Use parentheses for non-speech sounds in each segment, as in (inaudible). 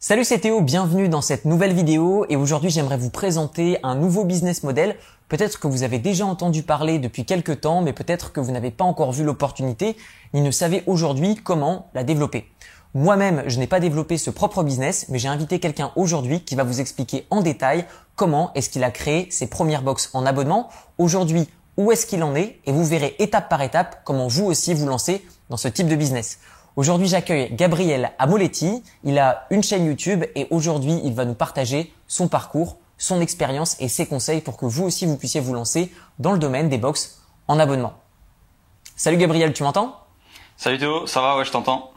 Salut c'est Théo, bienvenue dans cette nouvelle vidéo et aujourd'hui j'aimerais vous présenter un nouveau business model. Peut-être que vous avez déjà entendu parler depuis quelques temps mais peut-être que vous n'avez pas encore vu l'opportunité ni ne savez aujourd'hui comment la développer. Moi-même, je n'ai pas développé ce propre business, mais j'ai invité quelqu'un aujourd'hui qui va vous expliquer en détail comment est-ce qu'il a créé ses premières box en abonnement. Aujourd'hui, où est-ce qu'il en est et vous verrez étape par étape comment vous aussi vous lancez dans ce type de business. Aujourd'hui, j'accueille Gabriel Amoletti. Il a une chaîne YouTube et aujourd'hui, il va nous partager son parcours, son expérience et ses conseils pour que vous aussi, vous puissiez vous lancer dans le domaine des box en abonnement. Salut Gabriel, tu m'entends? Salut Théo, ça va? Ouais, je t'entends.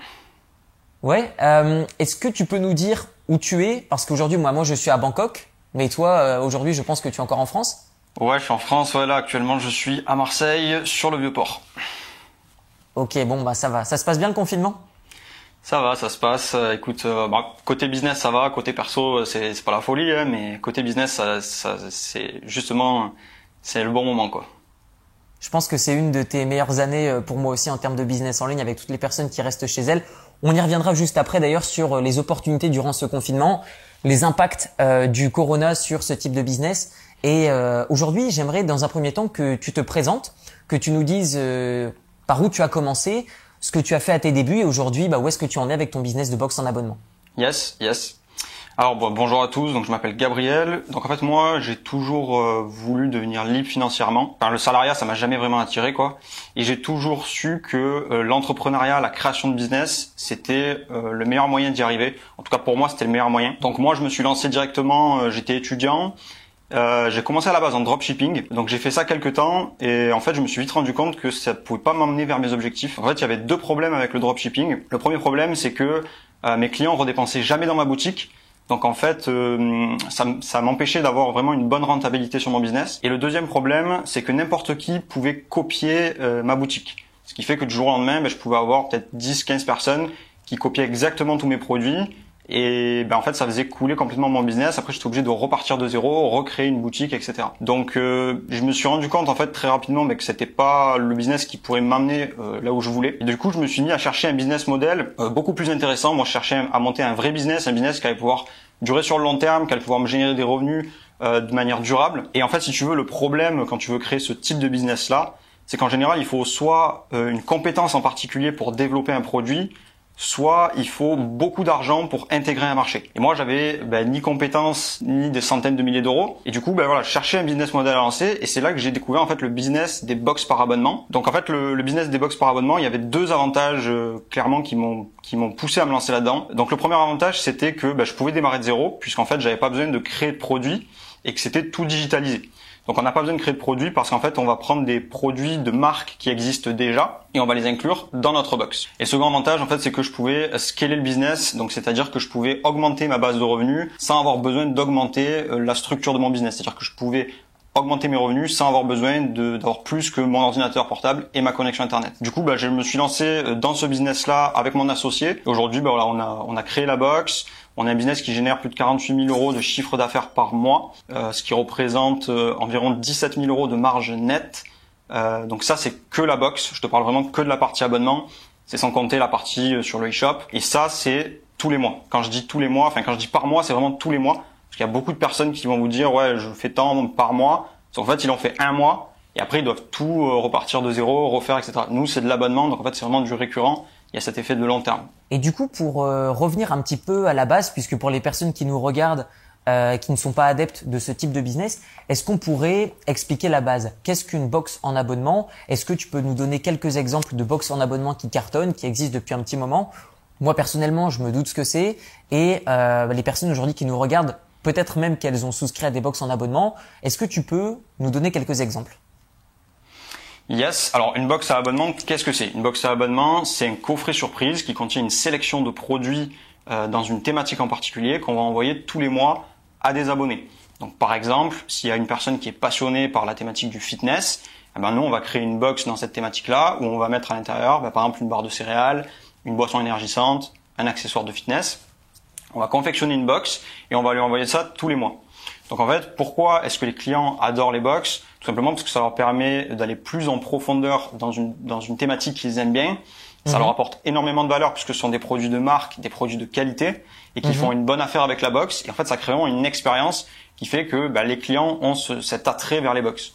Ouais. Euh, Est-ce que tu peux nous dire où tu es? Parce qu'aujourd'hui, moi, moi, je suis à Bangkok, mais toi, euh, aujourd'hui, je pense que tu es encore en France. Ouais, je suis en France. Ouais, là, actuellement, je suis à Marseille, sur le Vieux-Port. Ok, bon, bah ça va. Ça se passe bien le confinement? Ça va, ça se passe. Euh, écoute, euh, bah, côté business, ça va. Côté perso, euh, c'est c'est pas la folie, hein, mais côté business, ça, ça- c'est justement, c'est le bon moment, quoi. Je pense que c'est une de tes meilleures années pour moi aussi en termes de business en ligne avec toutes les personnes qui restent chez elles. On y reviendra juste après d'ailleurs sur les opportunités durant ce confinement, les impacts euh, du corona sur ce type de business. Et euh, aujourd'hui, j'aimerais dans un premier temps que tu te présentes, que tu nous dises euh, par où tu as commencé, ce que tu as fait à tes débuts et aujourd'hui, bah, où est-ce que tu en es avec ton business de box en abonnement? Yes, yes. Alors bon, bonjour à tous, donc je m'appelle Gabriel. Donc en fait moi j'ai toujours euh, voulu devenir libre financièrement. Enfin le salariat ça m'a jamais vraiment attiré quoi. Et j'ai toujours su que euh, l'entrepreneuriat, la création de business, c'était euh, le meilleur moyen d'y arriver. En tout cas pour moi c'était le meilleur moyen. Donc moi je me suis lancé directement, j'étais étudiant. Euh, j'ai commencé à la base en dropshipping, donc j'ai fait ça quelques temps et en fait je me suis vite rendu compte que ça pouvait pas m'emmener vers mes objectifs. En fait il y avait deux problèmes avec le dropshipping. Le premier problème c'est que euh, mes clients redépensaient jamais dans ma boutique. Donc en fait, euh, ça, m'empêchait d'avoir vraiment une bonne rentabilité sur mon business. Et le deuxième problème, c'est que n'importe qui pouvait copier euh, ma boutique. Ce qui fait que du jour au lendemain, ben, je pouvais avoir peut-être 10-15 personnes qui copiaient exactement tous mes produits. Et ben en fait, ça faisait couler complètement mon business. Après, j'étais obligé de repartir de zéro, recréer une boutique, etc. Donc, euh, je me suis rendu compte en fait très rapidement ben, que c'était pas le business qui pourrait m'amener euh, là où je voulais. Et du coup, je me suis mis à chercher un business model euh, beaucoup plus intéressant. Moi, je cherchais à monter un vrai business, un business qui allait pouvoir durer sur le long terme, qui allait pouvoir me générer des revenus euh, de manière durable. Et en fait, si tu veux, le problème quand tu veux créer ce type de business là, c'est qu'en général, il faut soit euh, une compétence en particulier pour développer un produit, soit il faut beaucoup d'argent pour intégrer un marché. Et moi, j'avais ben, ni compétences ni des centaines de milliers d'euros. Et du coup, ben voilà, je cherchais un business model à lancer. Et c'est là que j'ai découvert en fait le business des box par abonnement. Donc en fait, le, le business des box par abonnement, il y avait deux avantages euh, clairement qui m'ont qui m'ont poussé à me lancer là-dedans. Donc le premier avantage, c'était que ben, je pouvais démarrer de zéro, puisqu'en fait, j'avais pas besoin de créer de produits et que c'était tout digitalisé. Donc on n'a pas besoin de créer de produits parce qu'en fait on va prendre des produits de marques qui existent déjà et on va les inclure dans notre box. Et le second avantage en fait c'est que je pouvais scaler le business, donc c'est-à-dire que je pouvais augmenter ma base de revenus sans avoir besoin d'augmenter euh, la structure de mon business. C'est-à-dire que je pouvais augmenter mes revenus sans avoir besoin d'avoir plus que mon ordinateur portable et ma connexion internet. Du coup, bah, je me suis lancé euh, dans ce business-là avec mon associé. Aujourd'hui, bah, voilà, on a on a créé la box. On a un business qui génère plus de 48 000 euros de chiffre d'affaires par mois, euh, ce qui représente euh, environ 17 000 euros de marge nette. Euh, donc ça, c'est que la box. Je te parle vraiment que de la partie abonnement. C'est sans compter la partie euh, sur le e-shop. Et ça, c'est tous les mois. Quand je dis tous les mois, enfin quand je dis par mois, c'est vraiment tous les mois. Parce qu'il y a beaucoup de personnes qui vont vous dire, ouais, je fais tant par mois. Qu'en fait, ils en fait un mois. Et après, ils doivent tout euh, repartir de zéro, refaire, etc. Nous, c'est de l'abonnement. Donc en fait, c'est vraiment du récurrent. Il y a cet effet de long terme. Et du coup, pour euh, revenir un petit peu à la base, puisque pour les personnes qui nous regardent, euh, qui ne sont pas adeptes de ce type de business, est-ce qu'on pourrait expliquer la base? Qu'est-ce qu'une box en abonnement? Est-ce que tu peux nous donner quelques exemples de box en abonnement qui cartonnent, qui existent depuis un petit moment? Moi personnellement, je me doute ce que c'est, et euh, les personnes aujourd'hui qui nous regardent, peut-être même qu'elles ont souscrit à des box en abonnement. Est-ce que tu peux nous donner quelques exemples? Yes. Alors une box à abonnement, qu'est-ce que c'est? Une box à abonnement, c'est un coffret surprise qui contient une sélection de produits euh, dans une thématique en particulier qu'on va envoyer tous les mois à des abonnés. Donc par exemple, s'il y a une personne qui est passionnée par la thématique du fitness, eh ben nous on va créer une box dans cette thématique-là où on va mettre à l'intérieur, ben, par exemple une barre de céréales, une boisson énergisante, un accessoire de fitness. On va confectionner une box et on va lui envoyer ça tous les mois. Donc en fait, pourquoi est-ce que les clients adorent les box? Tout simplement parce que ça leur permet d'aller plus en profondeur dans une, dans une thématique qu'ils aiment bien Ça Mhm. leur apporte énormément de valeur puisque ce sont des produits de marque, des produits de qualité et qui Mhm. font une bonne affaire avec la box. Et en fait, ça crée vraiment une expérience qui fait que bah, les clients ont ce- cet attrait vers les box.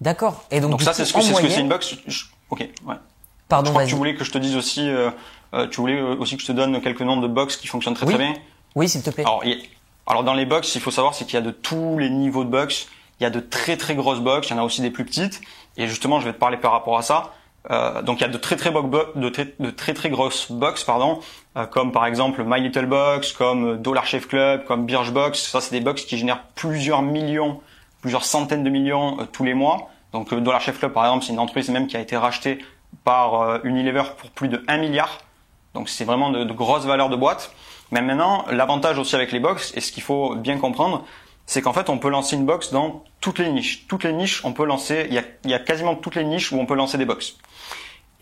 D'accord. Et donc, ça, c'est ce que c'est ce une box. Je- Ok, ouais. Je Pardon, crois que tu voulais que je te dise aussi, euh, euh, tu voulais euh, aussi que je te donne quelques noms de box qui fonctionnent très Oui. très bien. Oui, s'il te plaît. Alors, il alors dans les box, il faut savoir c'est qu'il y a de tous les niveaux de box. Il y a de très très grosses box, il y en a aussi des plus petites. Et justement, je vais te parler par rapport à ça. Euh, donc il y a de très très, de très, très, grosses box, pardon, euh, comme par exemple My Little Box, comme euh, Dollar Shave Club, comme Birchbox. Ça, c'est des box qui génèrent plusieurs millions, plusieurs centaines de millions euh, tous les mois. Donc euh, Dollar Shave Club, par exemple, c'est une entreprise même qui a été rachetée par Unilever pour plus de 1 milliard. Donc c'est vraiment de, de grosses valeurs de boîte. Mais maintenant, l'avantage aussi avec les box, et ce qu'il faut bien comprendre, c'est qu'en fait, on peut lancer une box dans toutes les niches. Toutes les niches, on peut lancer, il y a, il y a quasiment toutes les niches où on peut lancer des box.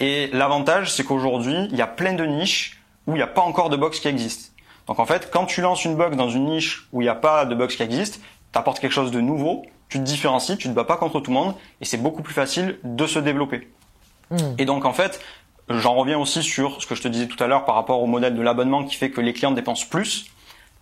Et l'avantage, c'est qu'aujourd'hui, il y a plein de niches où il n'y a pas encore de box qui existent. Donc en fait, quand tu lances une box dans une niche où il n'y a pas de box qui existe, tu apportes quelque chose de nouveau, tu te différencies, tu te bats pas contre tout le monde, et c'est beaucoup plus facile de se développer. Hmm. Et donc en fait, j'en reviens aussi sur ce que je te disais tout à l'heure par rapport au modèle de l'abonnement qui fait que les clients dépensent plus.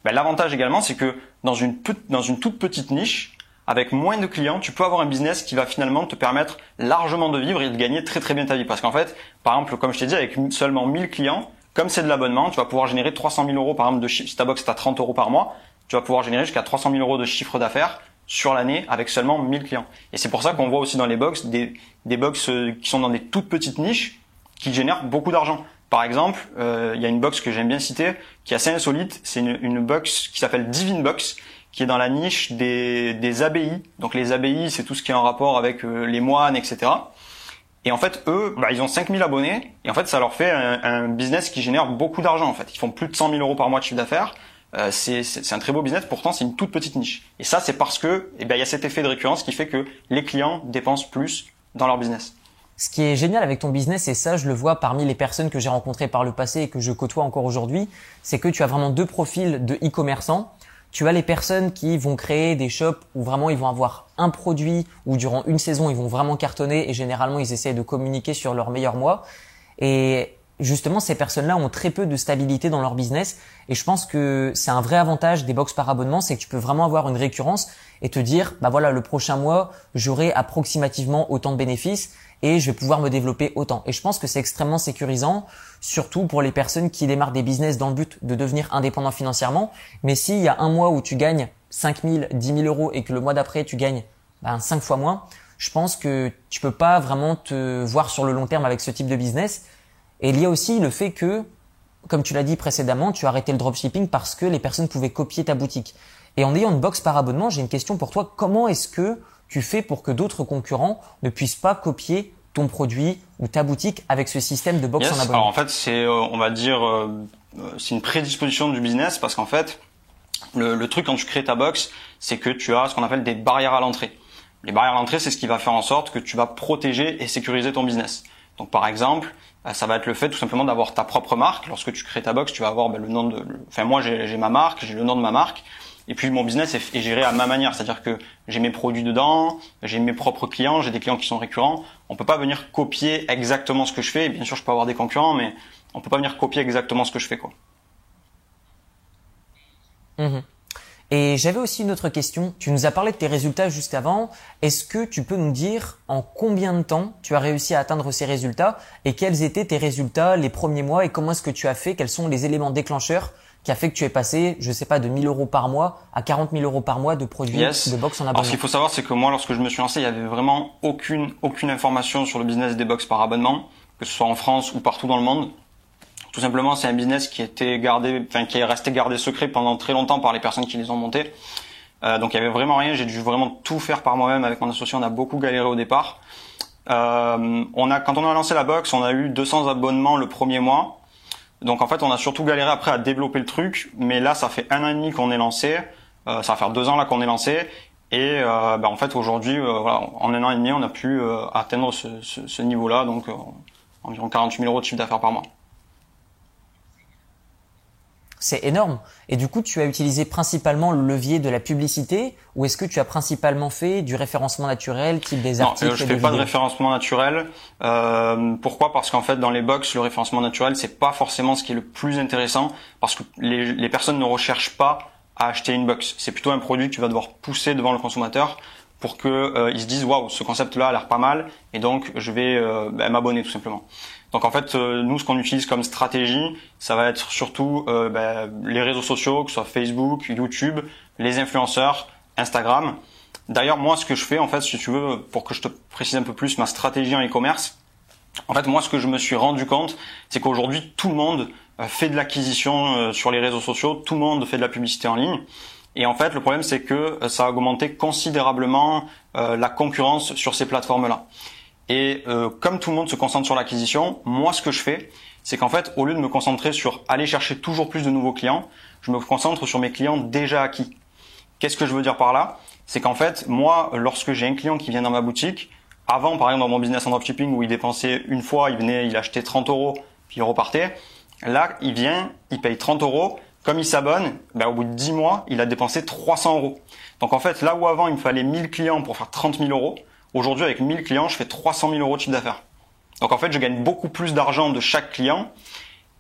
Ben, L'avantage également, c'est que dans une, toute petite niche, avec moins de clients, tu peux avoir un business qui va finalement te permettre largement de vivre et de gagner très très bien ta vie. Parce qu'en fait, par exemple, comme je t'ai dit, avec seulement 1000 clients, comme c'est de l'abonnement, tu vas pouvoir générer 300 000 euros par exemple de chiffre. Si ta box est à 30 euros par mois, tu vas pouvoir générer jusqu'à 300 000 euros de chiffre d'affaires sur l'année avec seulement 1000 clients. Et c'est pour ça qu'on voit aussi dans les box des, des box euh, qui sont dans des toutes petites niches qui génèrent beaucoup d'argent. Par exemple, euh, il y a une box que j'aime bien citer qui est assez insolite. C'est une, une box qui s'appelle Divine Box qui est dans la niche des, des abbayes. Donc les abbayes, c'est tout ce qui est en rapport avec euh, les moines, etc. Et en fait, eux, bah, ils ont 5000 abonnés. Et en fait, ça leur fait un, un business qui génère beaucoup d'argent. En fait, ils font plus de 100 000 euros par mois de chiffre d'affaires. Euh, c'est un très beau business. Pourtant, c'est une toute petite niche. Et ça, c'est parce que, eh ben, il y a cet effet de récurrence qui fait que les clients dépensent plus dans leur business. Ce qui est génial avec ton business, et ça je le vois parmi les personnes que j'ai rencontrées par le passé et que je côtoie encore aujourd'hui, c'est que tu as vraiment deux profils de e-commerçants. Tu as les personnes qui vont créer des shops où vraiment ils vont avoir un produit où durant une saison ils vont vraiment cartonner et généralement ils essayent de communiquer sur leur meilleur mois. Et justement, ces personnes-là ont très peu de stabilité dans leur business. Et je pense que c'est un vrai avantage des box par abonnement, c'est que tu peux vraiment avoir une récurrence et te dire, bah voilà, le prochain mois, j'aurai approximativement autant de bénéfices et je vais pouvoir me développer autant. Et je pense que c'est extrêmement sécurisant, surtout pour les personnes qui démarrent des business dans le but de devenir indépendant financièrement. Mais s'il y a un mois où tu gagnes 5 000, 10 000 euros et que le mois d'après tu gagnes ben, 5 fois moins, je pense que tu peux pas vraiment te voir sur le long terme avec ce type de business. Et il y a aussi le fait que, comme tu l'as dit précédemment, tu as arrêté le dropshipping parce que les personnes pouvaient copier ta boutique. Et en ayant une box par abonnement, j'ai une question pour toi. Comment est-ce que tu fais pour que d'autres concurrents ne puissent pas copier ton produit ou ta boutique avec ce système de box Yes. en Alors abonnement en fait, c'est, euh, on va dire, euh, euh, c'est une prédisposition du business parce qu'en fait, le, le truc quand tu crées ta box, c'est que tu as ce qu'on appelle des barrières à l'entrée. Les barrières à l'entrée, c'est ce qui va faire en sorte que tu vas protéger et sécuriser ton business. Donc par exemple, ça va être le fait tout simplement d'avoir ta propre marque. Lorsque tu crées ta box, tu vas avoir ben, le nom de, le- enfin moi j'ai j'ai ma marque, j'ai le nom de ma marque. Et puis mon business est, géré à ma manière, c'est-à-dire que j'ai mes produits dedans, j'ai mes propres clients, j'ai des clients qui sont récurrents. On peut pas venir copier exactement ce que je fais. Bien sûr, je peux avoir des concurrents, mais on peut pas venir copier exactement ce que je fais, quoi. Mhm. Et j'avais aussi une autre question. Tu nous as parlé de tes résultats juste avant. Est-ce que tu peux nous dire en combien de temps tu as réussi à atteindre ces résultats et quels étaient tes résultats les premiers mois et comment est-ce que tu as fait? Quels sont les éléments déclencheurs qui a fait que tu es passé, je sais pas, de 1000 euros par mois à 40 000 euros par mois de produits Yes. de box en Alors, abonnement ce qu'il faut savoir, c'est que moi, lorsque je me suis lancé, il y avait vraiment aucune, aucune information sur le business des box par abonnement, que ce soit en France ou partout dans le monde. Tout simplement, c'est un business qui était gardé, enfin, qui est resté gardé secret pendant très longtemps par les personnes qui les ont montés. Euh, donc, il y avait vraiment rien. J'ai dû vraiment tout faire par moi-même avec mon associé. On a beaucoup galéré au départ. Euh, on a, quand on a lancé la box, on a eu 200 abonnements le premier mois. Donc en fait, on a surtout galéré après à développer le truc, mais là, ça fait un an et demi qu'on est lancé. Euh, ça va faire deux ans là qu'on est lancé. Et euh, bah, en fait, aujourd'hui, euh, voilà, en un an et demi, on a pu atteindre ce, ce, niveau-là, donc environ 48 000 euros de chiffre d'affaires par mois. C'est énorme. Et du coup, tu as utilisé principalement le levier de la publicité ou est-ce que tu as principalement fait du référencement naturel, type des articles Non, je fais pas de référencement naturel. Euh, pourquoi? Parce qu'en fait, dans les box, le référencement naturel, c'est pas forcément ce qui est le plus intéressant parce que les, les personnes ne recherchent pas à acheter une box. C'est plutôt un produit que tu vas devoir pousser devant le consommateur pour que euh, ils se disent waouh ce concept là a l'air pas mal et donc je vais euh, bah, m'abonner tout simplement. Donc en fait euh, nous ce qu'on utilise comme stratégie ça va être surtout bah, les réseaux sociaux que ce soit Facebook, YouTube, les influenceurs, Instagram. D'ailleurs moi ce que je fais en fait si tu veux pour que je te précise un peu plus ma stratégie en e-commerce en fait, moi, ce que je me suis rendu compte, c'est qu'aujourd'hui, tout le monde fait de l'acquisition sur les réseaux sociaux, tout le monde fait de la publicité en ligne. Et en fait, le problème, c'est que euh, ça a augmenté considérablement euh, la concurrence sur ces plateformes-là. Et euh, comme tout le monde se concentre sur l'acquisition, moi, ce que je fais, c'est qu'en fait, au lieu de me concentrer sur aller chercher toujours plus de nouveaux clients, je me concentre sur mes clients déjà acquis. Qu'est-ce que je veux dire par là? C'est qu'en fait, moi, lorsque j'ai un client qui vient dans ma boutique, avant, par exemple, dans mon business en dropshipping où il dépensait une fois, il venait, il achetait 30 euros, puis il repartait. Là, il vient, il paye 30 euros, comme il s'abonne, ben, au bout de 10 mois, il a dépensé 300 euros. Donc en fait, là où avant il me fallait 1000 clients pour faire 30 000 euros, aujourd'hui avec 1000 clients, je fais 300 000 euros de chiffre d'affaires. Donc en fait, je gagne beaucoup plus d'argent de chaque client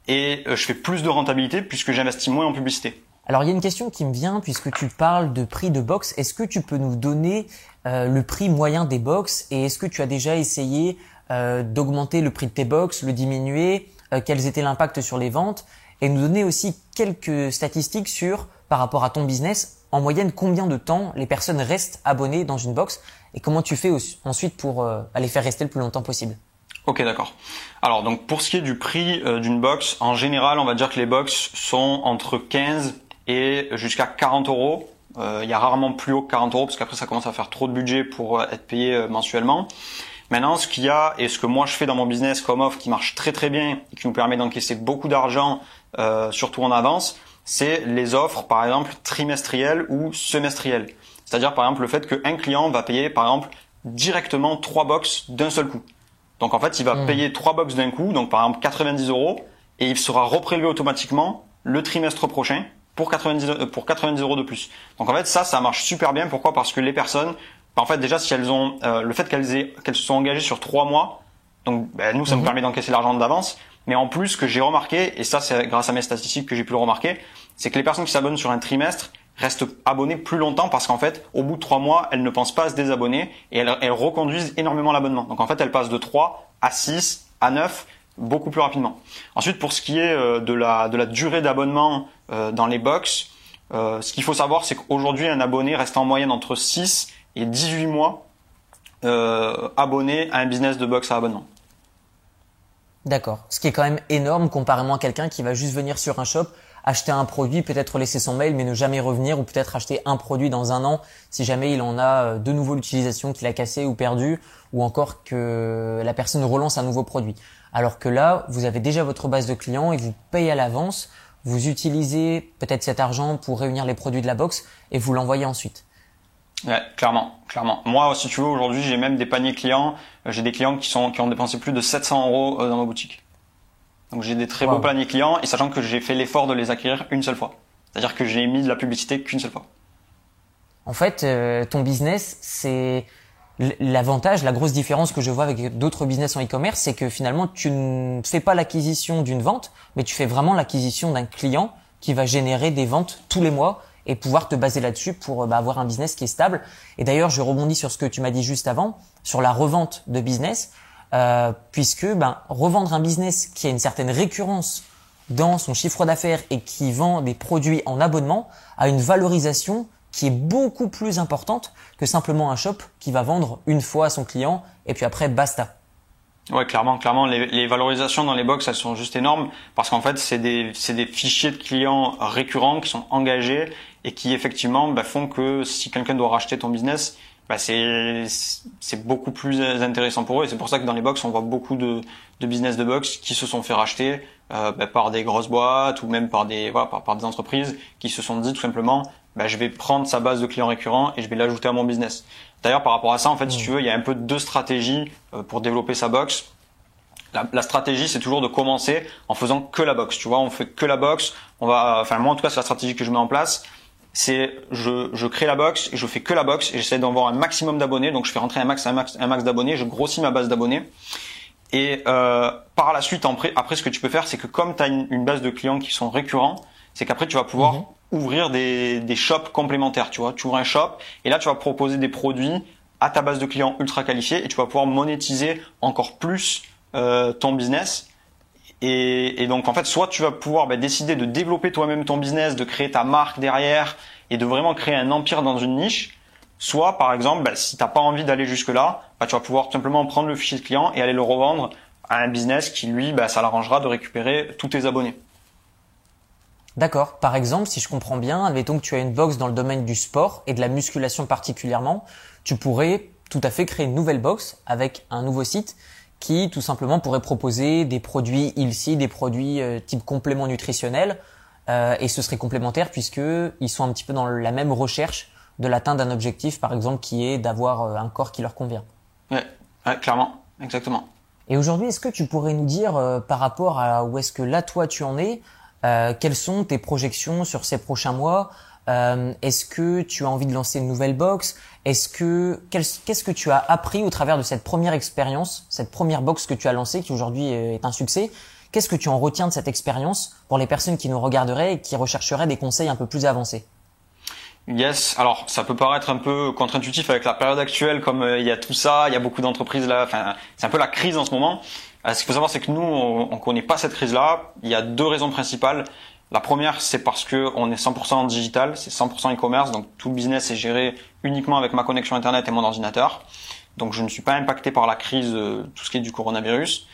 et euh, je fais plus de rentabilité puisque j'investis moins en publicité. Alors il y a une question qui me vient puisque tu parles de prix de box. Est-ce que tu peux nous donner euh, le prix moyen des box et est-ce que tu as déjà essayé euh, d'augmenter le prix de tes box, le diminuer, quels étaient l'impact sur les ventes et nous donner aussi quelques statistiques sur, par rapport à ton business, en moyenne combien de temps les personnes restent abonnées dans une box et comment tu fais ensuite pour euh, les faire rester le plus longtemps possible? Ok, d'accord. Alors donc pour ce qui est du prix euh, d'une box, en général, on va dire que les box sont entre 15 et jusqu'à 40 euros. Euh, il y a rarement plus haut que 40 euros parce qu'après ça commence à faire trop de budget pour être payé mensuellement. Maintenant, ce qu'il y a et ce que moi je fais dans mon business comme offre qui marche très très bien et qui nous permet d'encaisser beaucoup d'argent, euh, surtout en avance, c'est les offres par exemple trimestrielles ou semestrielles. C'est-à-dire par exemple le fait qu'un client va payer par exemple directement trois box d'un seul coup. Donc en fait, il va hmm. payer trois box d'un coup, donc par exemple 90 euros, et il sera reprélevé automatiquement le trimestre prochain pour 90 euh, pour 90 euros de plus. Donc en fait, ça, ça marche super bien. Pourquoi? Parce que les personnes en fait, déjà, si elles ont euh, le fait qu'elles qu'elles se sont engagées sur trois mois, donc ben, nous, ça nous mhm. permet d'encaisser l'argent d'avance. Mais en plus, ce que j'ai remarqué, et ça, c'est grâce à mes statistiques que j'ai pu le remarquer, c'est que les personnes qui s'abonnent sur un trimestre restent abonnées plus longtemps parce qu'en fait, au bout de trois mois, elles ne pensent pas à se désabonner et elles, reconduisent énormément l'abonnement. Donc en fait, elles passent de 3 à 6 à 9 beaucoup plus rapidement. Ensuite, pour ce qui est euh, de la, durée d'abonnement euh, dans les box, ce qu'il faut savoir, c'est qu'aujourd'hui, un abonné reste en moyenne entre 6 et 18 mois euh, abonné à un business de box à abonnement. D'accord. Ce qui est quand même énorme comparément à quelqu'un qui va juste venir sur un shop, acheter un produit, peut-être laisser son mail mais ne jamais revenir ou peut-être acheter un produit dans un an si jamais il en a euh, de nouveau l'utilisation qu'il a cassé ou perdu ou encore que la personne relance un nouveau produit. Alors que là, vous avez déjà votre base de clients et vous payez à l'avance, vous utilisez peut-être cet argent pour réunir les produits de la box et vous l'envoyez ensuite. Ouais, clairement, clairement. Moi, si tu veux, aujourd'hui, j'ai même des paniers clients. Euh, j'ai des clients qui sont qui ont dépensé plus de 700 euros euh, dans ma boutique. Donc j'ai des très beaux paniers clients et sachant que j'ai fait l'effort de les acquérir une seule fois. C'est-à-dire que j'ai mis de la publicité qu'une seule fois. En fait, euh, ton business, c'est l'avantage, la grosse différence que je vois avec d'autres business en e-commerce, c'est que finalement, tu ne fais pas l'acquisition d'une vente, mais tu fais vraiment l'acquisition d'un client qui va générer des ventes tous les mois et pouvoir te baser là-dessus pour bah, avoir un business qui est stable. Et d'ailleurs, je rebondis sur ce que tu m'as dit juste avant, sur la revente de business, euh, puisque ben, revendre un business qui a une certaine récurrence dans son chiffre d'affaires et qui vend des produits en abonnement a une valorisation qui est beaucoup plus importante que simplement un shop qui va vendre une fois à son client et puis après basta. Ouais, clairement, clairement, les, les, valorisations dans les box, elles sont juste énormes parce qu'en fait, c'est des, c'est des fichiers de clients récurrents qui sont engagés et qui effectivement bah, font que si quelqu'un doit racheter ton business, bah, c'est, c'est beaucoup plus intéressant pour eux. Et c'est pour ça que dans les box, on voit beaucoup de, de business de box qui se sont fait racheter euh, bah, par des grosses boîtes ou même par des, voilà, par, par des entreprises qui se sont dit tout simplement, bah, je vais prendre sa base de clients récurrents et je vais l'ajouter à mon business. D'ailleurs, par rapport à ça, en fait, si mmh. tu veux, il y a un peu deux stratégies euh, pour développer sa box. la, stratégie, c'est toujours de commencer en faisant que la box. Tu vois, on fait que la box. On va, enfin moi en tout cas, c'est la stratégie que je mets en place. C'est je, je crée la box et je fais que la box et j'essaie d'avoir un maximum d'abonnés. Donc je fais rentrer un max un max un max d'abonnés. Je grossis ma base d'abonnés. Et euh, par la suite, après, après, ce que tu peux faire, c'est que comme tu as une, base de clients qui sont récurrents, c'est qu'après tu vas pouvoir mhm. ouvrir des, des shops complémentaires. Tu vois, tu ouvres un shop et là tu vas proposer des produits à ta base de clients ultra qualifiés et tu vas pouvoir monétiser encore plus euh, ton business. Et, et, donc en fait, soit tu vas pouvoir bah, décider de développer toi-même ton business, de créer ta marque derrière et de vraiment créer un empire dans une niche. Soit par exemple, bah, si t'as pas envie d'aller jusque là, bah, tu vas pouvoir simplement prendre le fichier client et aller le revendre à un business qui lui, bah, ça l'arrangera de récupérer tous tes abonnés. D'accord. Par exemple, si je comprends bien, admettons que tu as une box dans le domaine du sport et de la musculation particulièrement, tu pourrais tout à fait créer une nouvelle box avec un nouveau site qui tout simplement pourrait proposer des produits ILSI, des produits euh, type complément nutritionnel, euh, et ce serait complémentaire puisque ils sont un petit peu dans la même recherche de l'atteinte d'un objectif, par exemple, qui est d'avoir euh, un corps qui leur convient. Ouais, clairement, exactement. Et aujourd'hui, est-ce que tu pourrais nous dire par rapport à où est-ce que là toi tu en es, quelles sont tes projections sur ces prochains mois euh, Est-ce que tu as envie de lancer une nouvelle box? Est-ce que qu'est-ce que tu as appris au travers de cette première expérience, cette première box que tu as lancée, qui aujourd'hui est un succès? Qu'est-ce que tu en retiens de cette expérience pour les personnes qui nous regarderaient et qui rechercheraient des conseils un peu plus avancés? Yes, alors ça peut paraître un peu contre-intuitif avec la période actuelle, comme euh, il y a tout ça, il y a beaucoup d'entreprises là, enfin c'est un peu la crise en ce moment. Euh, ce qu'il faut savoir, c'est que nous, on, on connaît pas cette crise-là. Il y a deux raisons principales. La première, c'est parce que on est 100% digital, c'est 100% e-commerce, donc tout le business est géré uniquement avec ma connexion internet et mon ordinateur. Donc je ne suis pas impacté par la crise, euh, tout ce qui est du coronavirus.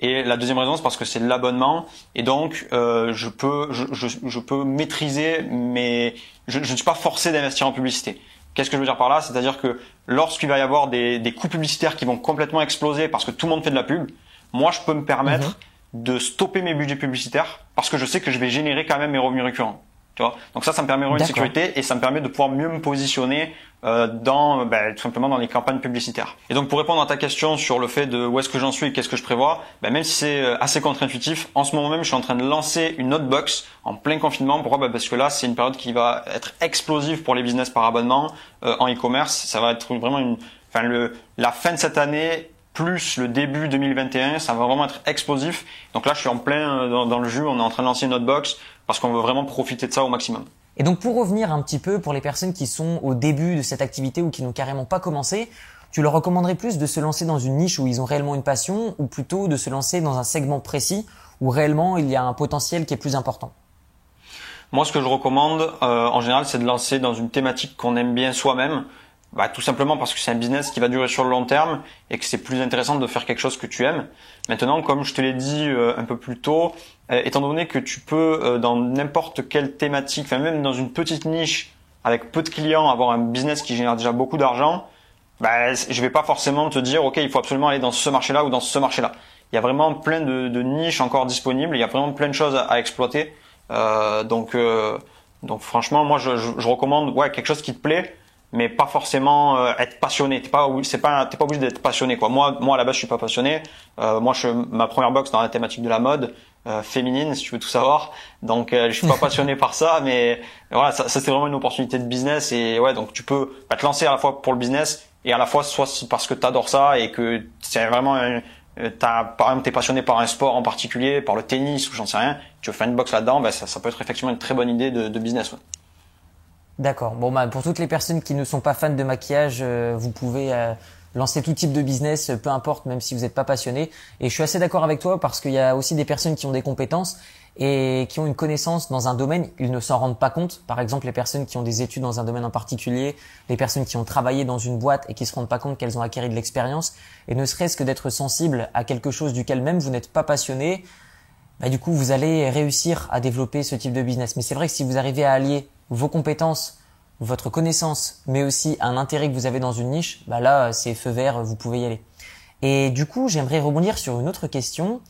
Et la deuxième raison, c'est parce que c'est l'abonnement, et donc euh, je peux je, je, peux maîtriser, je, je ne suis pas forcé d'investir en publicité. Qu'est-ce que je veux dire par là? C'est-à-dire que lorsqu'il va y avoir des, des coûts publicitaires qui vont complètement exploser parce que tout le monde fait de la pub, moi je peux me permettre mhm de stopper mes budgets publicitaires parce que je sais que je vais générer quand même mes revenus récurrents. Tu vois? Donc ça, ça me permet une sécurité et ça me permet de pouvoir mieux me positionner euh, dans ben, tout simplement dans les campagnes publicitaires. Et donc pour répondre à ta question sur le fait de où est-ce que j'en suis et qu'est-ce que je prévois, ben, même si c'est euh, assez contre-intuitif, en ce moment même, je suis en train de lancer une autre box en plein confinement. Pourquoi? Ben, Parce que là, c'est une période qui va être explosive pour les business par abonnement euh, en e-commerce. Ça va être vraiment une, enfin le, la fin de cette année plus le début 2021, ça va vraiment être explosif. Donc là, je suis en plein euh, dans, le jus, on est en train de lancer notre box parce qu'on veut vraiment profiter de ça au maximum. Et donc pour revenir un petit peu pour les personnes qui sont au début de cette activité ou qui n'ont carrément pas commencé, tu leur recommanderais plus de se lancer dans une niche où ils ont réellement une passion ou plutôt de se lancer dans un segment précis où réellement il y a un potentiel qui est plus important? Moi, ce que je recommande euh, en général, c'est de lancer dans une thématique qu'on aime bien soi-même. Bah, tout simplement parce que c'est un business qui va durer sur le long terme et que c'est plus intéressant de faire quelque chose que tu aimes. Maintenant, comme je te l'ai dit euh, un peu plus tôt, euh, étant donné que tu peux euh, dans n'importe quelle thématique, enfin même dans une petite niche avec peu de clients, avoir un business qui génère déjà beaucoup d'argent, bah, je vais pas forcément te dire ok, il faut absolument aller dans ce marché-là ou dans ce marché-là. Il y a vraiment plein de, de, niches encore disponibles, il y a vraiment plein de choses à, exploiter. donc, donc franchement, moi je, je, je recommande ouais quelque chose qui te plaît mais pas forcément euh, être passionné. T'es pas, c'est pas, t'es pas obligé d'être passionné quoi. Moi, moi à la base, je suis pas passionné. Euh, moi, je ma première box dans la thématique de la mode euh, féminine, si tu veux tout savoir. Donc, je suis pas (laughs) passionné par ça, mais voilà, ça, ça c'est vraiment une opportunité de business et ouais, donc tu peux bah, te lancer à la fois pour le business et à la fois soit parce que t'adores ça et que c'est vraiment t'as par exemple t'es passionné par un sport en particulier, par le tennis ou j'en sais rien, tu veux faire une box là-dedans, bah, ça, ça peut être effectivement une très bonne idée de, de business. Ouais. D'accord. Bon, bah, pour toutes les personnes qui ne sont pas fans de maquillage, euh, vous pouvez euh, lancer tout type de business, peu importe, même si vous n'êtes pas passionné. Et je suis assez d'accord avec toi parce qu'il y a aussi des personnes qui ont des compétences et qui ont une connaissance dans un domaine, ils ne s'en rendent pas compte. Par exemple, les personnes qui ont des études dans un domaine en particulier, les personnes qui ont travaillé dans une boîte et qui se rendent pas compte qu'elles ont acquis de l'expérience. Et ne serait-ce que d'être sensible à quelque chose duquel même vous n'êtes pas passionné, bah, du coup, vous allez réussir à développer ce type de business. Mais c'est vrai que si vous arrivez à allier vos compétences, votre connaissance, mais aussi un intérêt que vous avez dans une niche, bah là, c'est feu vert, vous pouvez y aller. Et du coup, j'aimerais rebondir sur une autre question.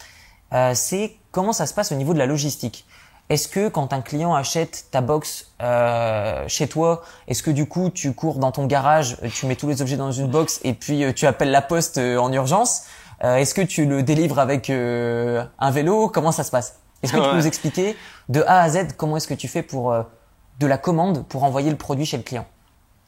Euh, c'est comment ça se passe au niveau de la logistique? Est-ce que quand un client achète ta box euh, chez toi, est-ce que du coup tu cours dans ton garage, tu mets tous les objets dans une box et puis euh, tu appelles la poste en urgence? Est-ce que tu le délivres avec un vélo? Comment ça se passe? Est-ce que tu peux nous expliquer de A à Z comment est-ce que tu fais pour de la commande pour envoyer le produit chez le client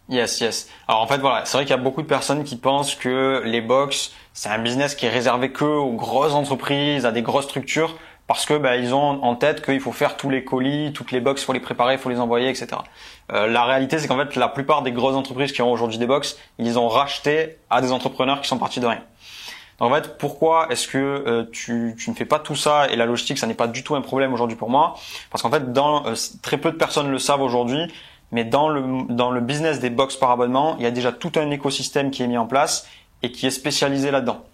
Yes, yes. Alors en fait voilà, c'est vrai qu'il y a beaucoup de personnes qui pensent que les box c'est un business qui est réservé que aux grosses entreprises, à des grosses structures, parce que bah, ils ont en tête qu'il faut faire tous les colis, toutes les box, faut les préparer, faut les envoyer, etc. Euh, la réalité c'est qu'en fait la plupart des grosses entreprises qui ont aujourd'hui des box, ils ont rachetés à des entrepreneurs qui sont partis de rien. En fait, pourquoi est-ce que euh, tu, ne fais pas tout ça et la logistique, ça n'est pas du tout un problème aujourd'hui pour moi? Parce qu'en fait, dans, euh, très peu de personnes le savent aujourd'hui, mais dans le, business des box par abonnement, il y a déjà tout un écosystème qui est mis en place et qui est spécialisé là-dedans.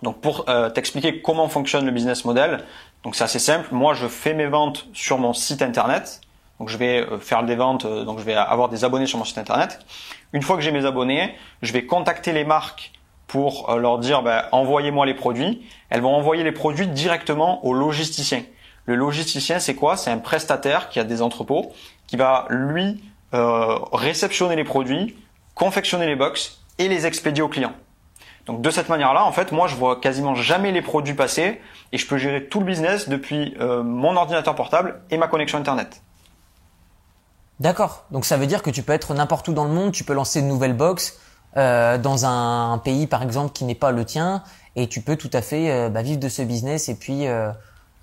Donc pour euh, t'expliquer comment fonctionne le business model, donc c'est assez simple. Moi, je fais mes ventes sur mon site internet. Donc je vais faire des ventes, donc je vais avoir des abonnés sur mon site internet. Une fois que j'ai mes abonnés, je vais contacter les marques pour leur dire ben, envoyez-moi les produits. Elles vont envoyer les produits directement au logisticien. Le logisticien, c'est quoi? C'est un prestataire qui a des entrepôts, qui va lui euh, réceptionner les produits, confectionner les box et les expédier aux clients. Donc de cette manière-là, en fait, moi, je vois quasiment jamais les produits passer et je peux gérer tout le business depuis euh, mon ordinateur portable et ma connexion Internet. D'accord. Donc ça veut dire que tu peux être n'importe où dans le monde, tu peux lancer une nouvelle box euh, dans un, pays, par exemple, qui n'est pas le tien et tu peux tout à fait bah, vivre de ce business et puis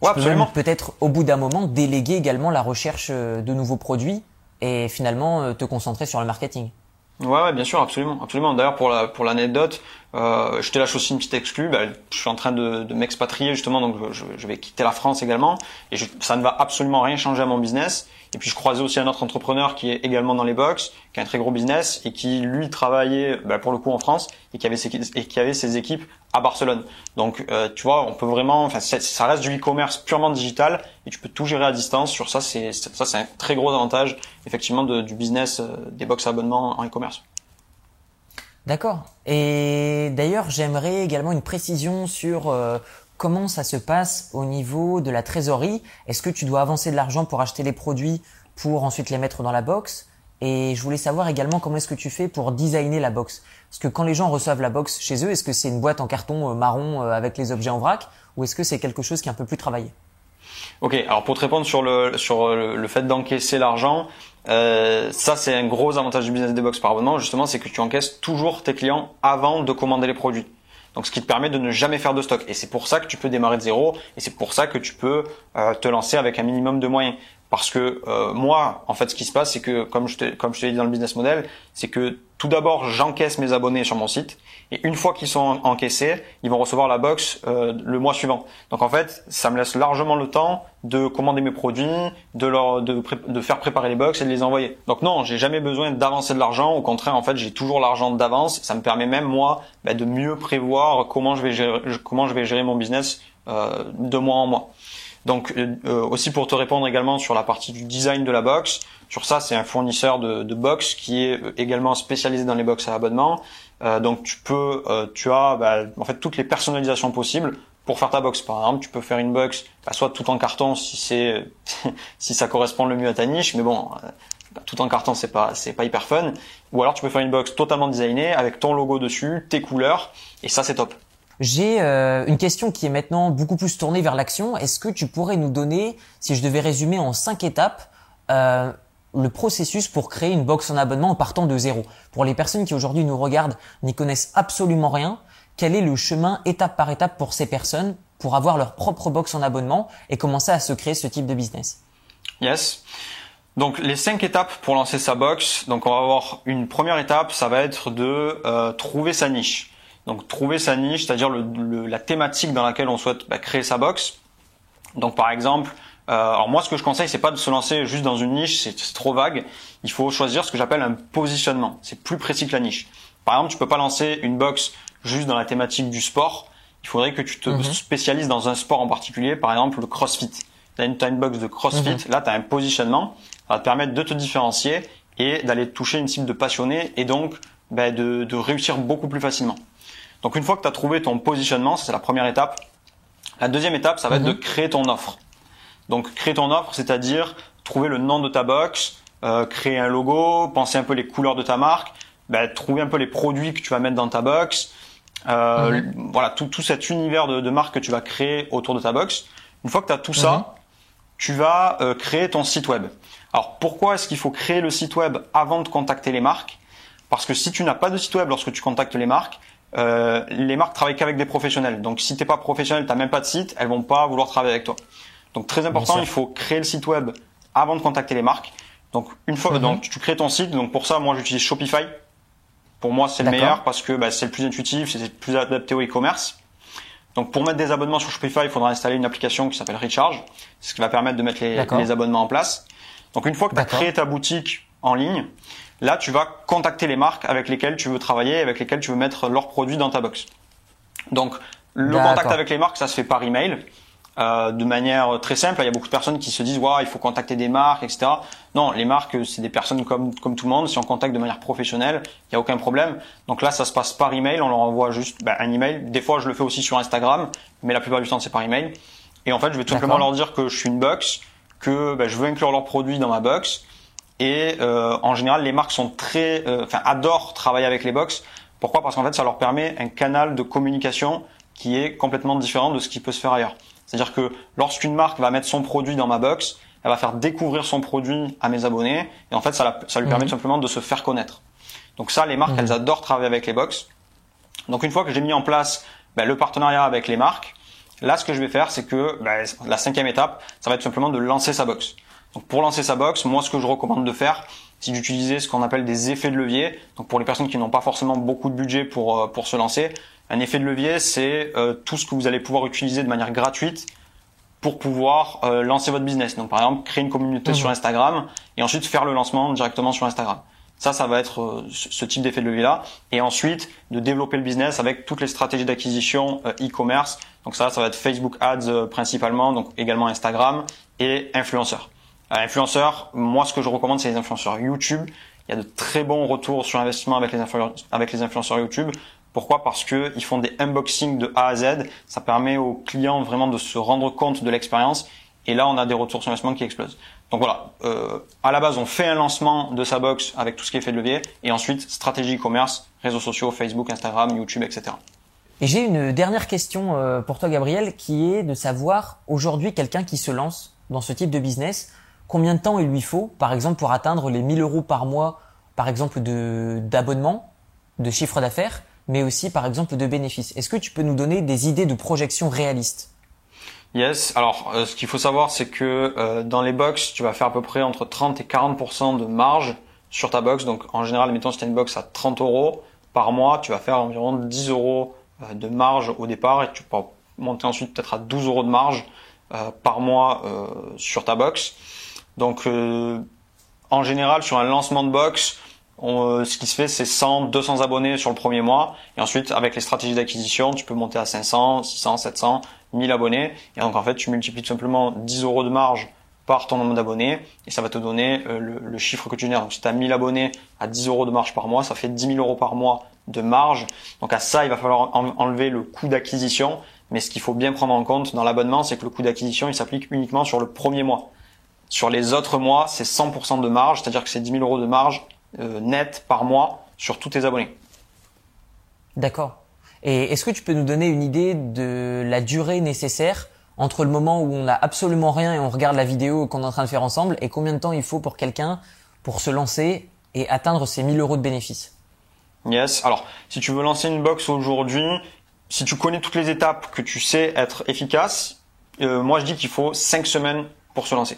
peut-être au bout d'un moment déléguer également la recherche de nouveaux produits et finalement euh, te concentrer sur le marketing. Ouais, ouais, bien sûr, absolument, absolument. D'ailleurs, pour la pour l'anecdote, euh, je te lâche aussi une petite exclue. Bah, je suis en train de, de m'expatrier justement, donc je, je, vais quitter la France également, et je, ça ne va absolument rien changer à mon business. Et puis je croisais aussi un autre entrepreneur qui est également dans les box, qui a un très gros business et qui lui travaillait bah, pour le coup en France et qui avait ses, et qui avait ses équipes à Barcelone. Donc euh, tu vois, on peut vraiment, enfin ça reste du e-commerce purement digital et tu peux tout gérer à distance. Sur ça, c'est ça c'est un très gros avantage effectivement de, du business euh, des box abonnements en e-commerce. D'accord. Et d'ailleurs, j'aimerais également une précision sur euh, comment ça se passe au niveau de la trésorerie. Est-ce que tu dois avancer de l'argent pour acheter les produits pour ensuite les mettre dans la box? Et je voulais savoir également comment est-ce que tu fais pour designer la box? Parce que quand les gens reçoivent la box chez eux, est-ce que c'est une boîte en carton euh, marron euh, avec les objets en vrac? Ou est-ce que c'est quelque chose qui est un peu plus travaillé? Ok, alors pour te répondre sur le sur le, fait d'encaisser l'argent, euh, ça c'est un gros avantage du business des box par abonnement justement, c'est que tu encaisses toujours tes clients avant de commander les produits. Donc ce qui te permet de ne jamais faire de stock. Et c'est pour ça que tu peux démarrer de zéro et c'est pour ça que tu peux euh, te lancer avec un minimum de moyens. Parce que euh, moi, en fait, ce qui se passe, c'est que comme je te, comme l'ai dit dans le business model, c'est que tout d'abord, j'encaisse mes abonnés sur mon site, et une fois qu'ils sont encaissés, ils vont recevoir la box euh, le mois suivant. Donc en fait, ça me laisse largement le temps de commander mes produits, de leur, de, de faire préparer les box et de les envoyer. Donc non, j'ai jamais besoin d'avancer de l'argent. Au contraire, en fait, j'ai toujours l'argent d'avance. Ça me permet même moi bah, de mieux prévoir comment je vais gérer, comment je vais gérer mon business euh, de mois en mois. Donc euh, euh, aussi pour te répondre également sur la partie du design de la box, sur ça c'est un fournisseur de, de box qui est euh, également spécialisé dans les box à abonnement. donc tu peux, tu as bah, en fait toutes les personnalisations possibles pour faire ta box. Par exemple, tu peux faire une box bah, soit tout en carton si c'est (laughs) si ça correspond le mieux à ta niche, mais bon, tout en carton c'est pas c'est pas hyper fun. Ou alors tu peux faire une box totalement designée avec ton logo dessus, tes couleurs, et ça c'est top. J'ai euh, une question qui est maintenant beaucoup plus tournée vers l'action. Est-ce que tu pourrais nous donner, si je devais résumer en cinq étapes, euh, le processus pour créer une box en abonnement en partant de zéro? Pour les personnes qui aujourd'hui nous regardent, n'y connaissent absolument rien, quel est le chemin étape par étape pour ces personnes pour avoir leur propre box en abonnement et commencer à se créer ce type de business? Yes. Donc les cinq étapes pour lancer sa box. Donc on va avoir une première étape, ça va être de euh, trouver sa niche. Donc trouver sa niche, c'est-à-dire la thématique dans laquelle on souhaite bah, créer sa box. Donc par exemple, euh, alors moi ce que je conseille c'est pas de se lancer juste dans une niche, c'est trop vague. Il faut choisir ce que j'appelle un positionnement. C'est plus précis que la niche. Par exemple, tu peux pas lancer une box juste dans la thématique du sport. Il faudrait que tu te mhm. spécialises dans un sport en particulier, par exemple le CrossFit. Tu as une, box de CrossFit, mhm. là tu as un positionnement, ça va te permettre de te différencier et d'aller toucher une cible de passionnés et donc bah, de, de réussir beaucoup plus facilement. Donc une fois que tu as trouvé ton positionnement, c'est la première étape. La deuxième étape, ça va être de mhm. créer ton offre. Donc créer ton offre, c'est-à-dire trouver le nom de ta box, euh, créer un logo, penser un peu les couleurs de ta marque, ben, trouver un peu les produits que tu vas mettre dans ta box, Euh, mhm. Voilà, tout, tout cet univers de, de marque que tu vas créer autour de ta box. Une fois que tu as tout ça, mhm. tu vas euh, créer ton site web. Alors pourquoi est-ce qu'il faut créer le site web avant de contacter les marques? Parce que si tu n'as pas de site web lorsque tu contactes les marques, euh, les marques travaillent qu'avec des professionnels. Donc si t'es pas professionnel, t'as même pas de site, elles vont pas vouloir travailler avec toi. Donc très important, il faut créer le site web avant de contacter les marques. Donc une fois, mhm. donc tu crées ton site. Donc pour ça, moi j'utilise Shopify. Pour moi, c'est le meilleur parce que bah, c'est le plus intuitif, c'est le plus adapté au e-commerce. Donc pour mettre des abonnements sur Shopify, il faudra installer une application qui s'appelle Recharge, ce qui va permettre de mettre les, les abonnements en place. Donc une fois que tu as créé ta boutique en ligne, là tu vas contacter les marques avec lesquelles tu veux travailler, avec lesquelles tu veux mettre leurs produits dans ta box. Donc le contact avec les marques, ça se fait par email. Euh, de manière très simple. Il y a beaucoup de personnes qui se disent ouais, il faut contacter des marques, etc. Non, les marques, c'est des personnes comme comme tout le monde. Si on contacte de manière professionnelle, il y a aucun problème. Donc là, ça se passe par email. On leur envoie juste ben, un email. Des fois, je le fais aussi sur Instagram, mais la plupart du temps, c'est par email. Et en fait, je vais tout simplement leur dire que je suis une box, que ben, je veux inclure leurs produits dans ma box. Et euh, en général, les marques sont très, euh, enfin, adorent travailler avec les box. Pourquoi? Parce qu'en fait, ça leur permet un canal de communication qui est complètement différent de ce qui peut se faire ailleurs. C'est-à-dire que lorsqu'une marque va mettre son produit dans ma box, elle va faire découvrir son produit à mes abonnés et en fait ça, ça lui permet mhm. simplement de se faire connaître. Donc ça, les marques, mhm. elles adorent travailler avec les box. Donc une fois que j'ai mis en place ben, le partenariat avec les marques, là ce que je vais faire, c'est que ben, la cinquième étape, ça va être simplement de lancer sa box. Donc pour lancer sa box, moi ce que je recommande de faire, c'est d'utiliser ce qu'on appelle des effets de levier. Donc pour les personnes qui n'ont pas forcément beaucoup de budget pour euh, pour se lancer, un effet de levier, c'est euh, tout ce que vous allez pouvoir utiliser de manière gratuite pour pouvoir euh, lancer votre business. Donc par exemple, créer une communauté sur mhm. Instagram et ensuite faire le lancement directement sur Instagram. Ça, ça va être ce type d'effet de levier-là. Et ensuite, de développer le business avec toutes les stratégies d'acquisition e-commerce. Donc ça, ça va être Facebook Ads principalement, donc également Instagram et influenceurs. Influenceurs, moi, ce que je recommande, c'est les influenceurs YouTube. Il y a de très bons retours sur investissement avec les, avec les influenceurs YouTube. Pourquoi? Parce que ils font des unboxings de A à Z. Ça permet aux clients vraiment de se rendre compte de l'expérience. Et là, on a des retours sur investissement qui explosent. Donc voilà, euh, à la base, on fait un lancement de sa box avec tout ce qui est fait de levier, et ensuite stratégie e-commerce, réseaux sociaux, Facebook, Instagram, YouTube, etc. Et j'ai une dernière question euh, pour toi, Gabriel, qui est de savoir aujourd'hui quelqu'un qui se lance dans ce type de business, combien de temps il lui faut, par exemple, pour atteindre les 1000 euros par mois, par exemple, de d'abonnement, de chiffre d'affaires, mais aussi par exemple de bénéfices. Est-ce que tu peux nous donner des idées de projection réalistes? Yes. Alors, euh, ce qu'il faut savoir, c'est que euh, dans les box, tu vas faire à peu près entre 30 et 40% de marge sur ta box. Donc, en général, mettons si tu as une box à 30 euros par mois, tu vas faire environ 10 euros euh, de marge au départ et tu peux monter ensuite peut-être à 12 euros de marge par mois sur ta box. Donc, en général, sur un lancement de box, euh, ce qui se fait, c'est 100, 200 abonnés sur le premier mois. Et ensuite, avec les stratégies d'acquisition, tu peux monter à 500, 600, 700, 1000 abonnés. Et donc, en fait, tu multiplies tout simplement 10 euros de marge par ton nombre d'abonnés et ça va te donner euh, le, chiffre que tu génères. Donc, si tu as 1000 abonnés à 10 euros de marge par mois, ça fait 10 000 euros par mois de marge. Donc, à ça, il va falloir enlever le coût d'acquisition. Mais ce qu'il faut bien prendre en compte dans l'abonnement, c'est que le coût d'acquisition, il s'applique uniquement sur le premier mois. Sur les autres mois, c'est 100% de marge, c'est-à-dire que c'est 10 000 euros de marge euh, net par mois sur tous tes abonnés. D'accord. Et est-ce que tu peux nous donner une idée de la durée nécessaire entre le moment où on n'a absolument rien et on regarde la vidéo qu'on est en train de faire ensemble et combien de temps il faut pour quelqu'un pour se lancer et atteindre ses 1000 euros de bénéfices? Yes. Alors, si tu veux lancer une box aujourd'hui, si tu connais toutes les étapes, que tu sais être efficace, euh, moi je dis qu'il faut 5 semaines pour se lancer.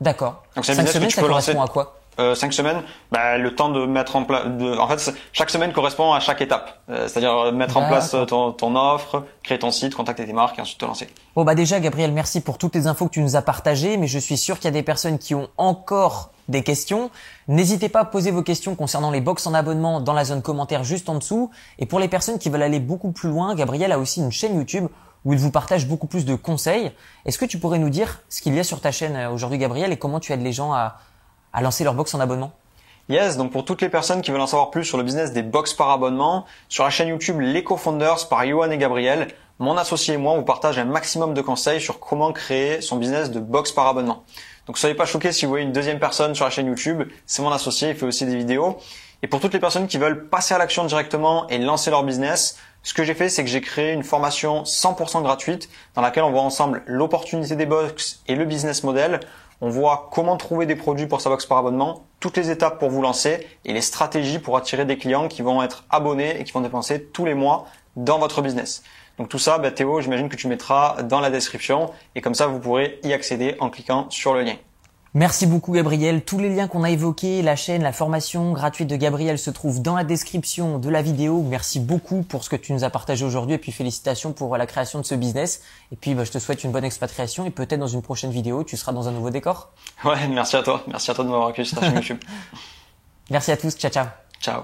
D'accord. Donc 5 semaines, ça correspond à quoi euh, cinq semaines, bah, le temps de mettre en place. En fait, chaque semaine correspond à chaque étape. Euh, c'est-à-dire euh, mettre en place ton, ton, offre, créer ton site, contacter tes marques et ensuite te lancer. Bon bah déjà, Gabriel, merci pour toutes les infos que tu nous as partagées. Mais je suis sûr qu'il y a des personnes qui ont encore des questions. N'hésitez pas à poser vos questions concernant les box en abonnement dans la zone commentaire juste en dessous. Et pour les personnes qui veulent aller beaucoup plus loin, Gabriel a aussi une chaîne YouTube où il vous partage beaucoup plus de conseils. Est-ce que tu pourrais nous dire ce qu'il y a sur ta chaîne aujourd'hui, Gabriel, et comment tu aides les gens à, à lancer leur box en abonnement? Yes, donc pour toutes les personnes qui veulent en savoir plus sur le business des box par abonnement, sur la chaîne YouTube Les Co-Founders par Johan et Gabriel, mon associé et moi vous partage un maximum de conseils sur comment créer son business de box par abonnement. Donc soyez pas choqués si vous voyez une deuxième personne sur la chaîne YouTube, c'est mon associé, il fait aussi des vidéos. Et pour toutes les personnes qui veulent passer à l'action directement et lancer leur business, ce que j'ai fait, c'est que j'ai créé une formation 100% gratuite dans laquelle on voit ensemble l'opportunité des box et le business model. On voit comment trouver des produits pour sa box par abonnement, toutes les étapes pour vous lancer et les stratégies pour attirer des clients qui vont être abonnés et qui vont dépenser tous les mois dans votre business. Donc tout ça, bah, Théo, j'imagine que tu mettras dans la description et comme ça vous pourrez y accéder en cliquant sur le lien. Merci beaucoup Gabriel. Tous les liens qu'on a évoqués, la chaîne, la formation gratuite de Gabriel se trouvent dans la description de la vidéo. Merci beaucoup pour ce que tu nous as partagé aujourd'hui et puis félicitations pour la création de ce business. Et puis bah, je te souhaite une bonne expatriation et peut-être dans une prochaine vidéo, tu seras dans un nouveau décor. Ouais, merci à toi. Merci à toi de m'avoir accueilli sur ta chaîne YouTube. (laughs) Merci à tous. Ciao ciao. Ciao.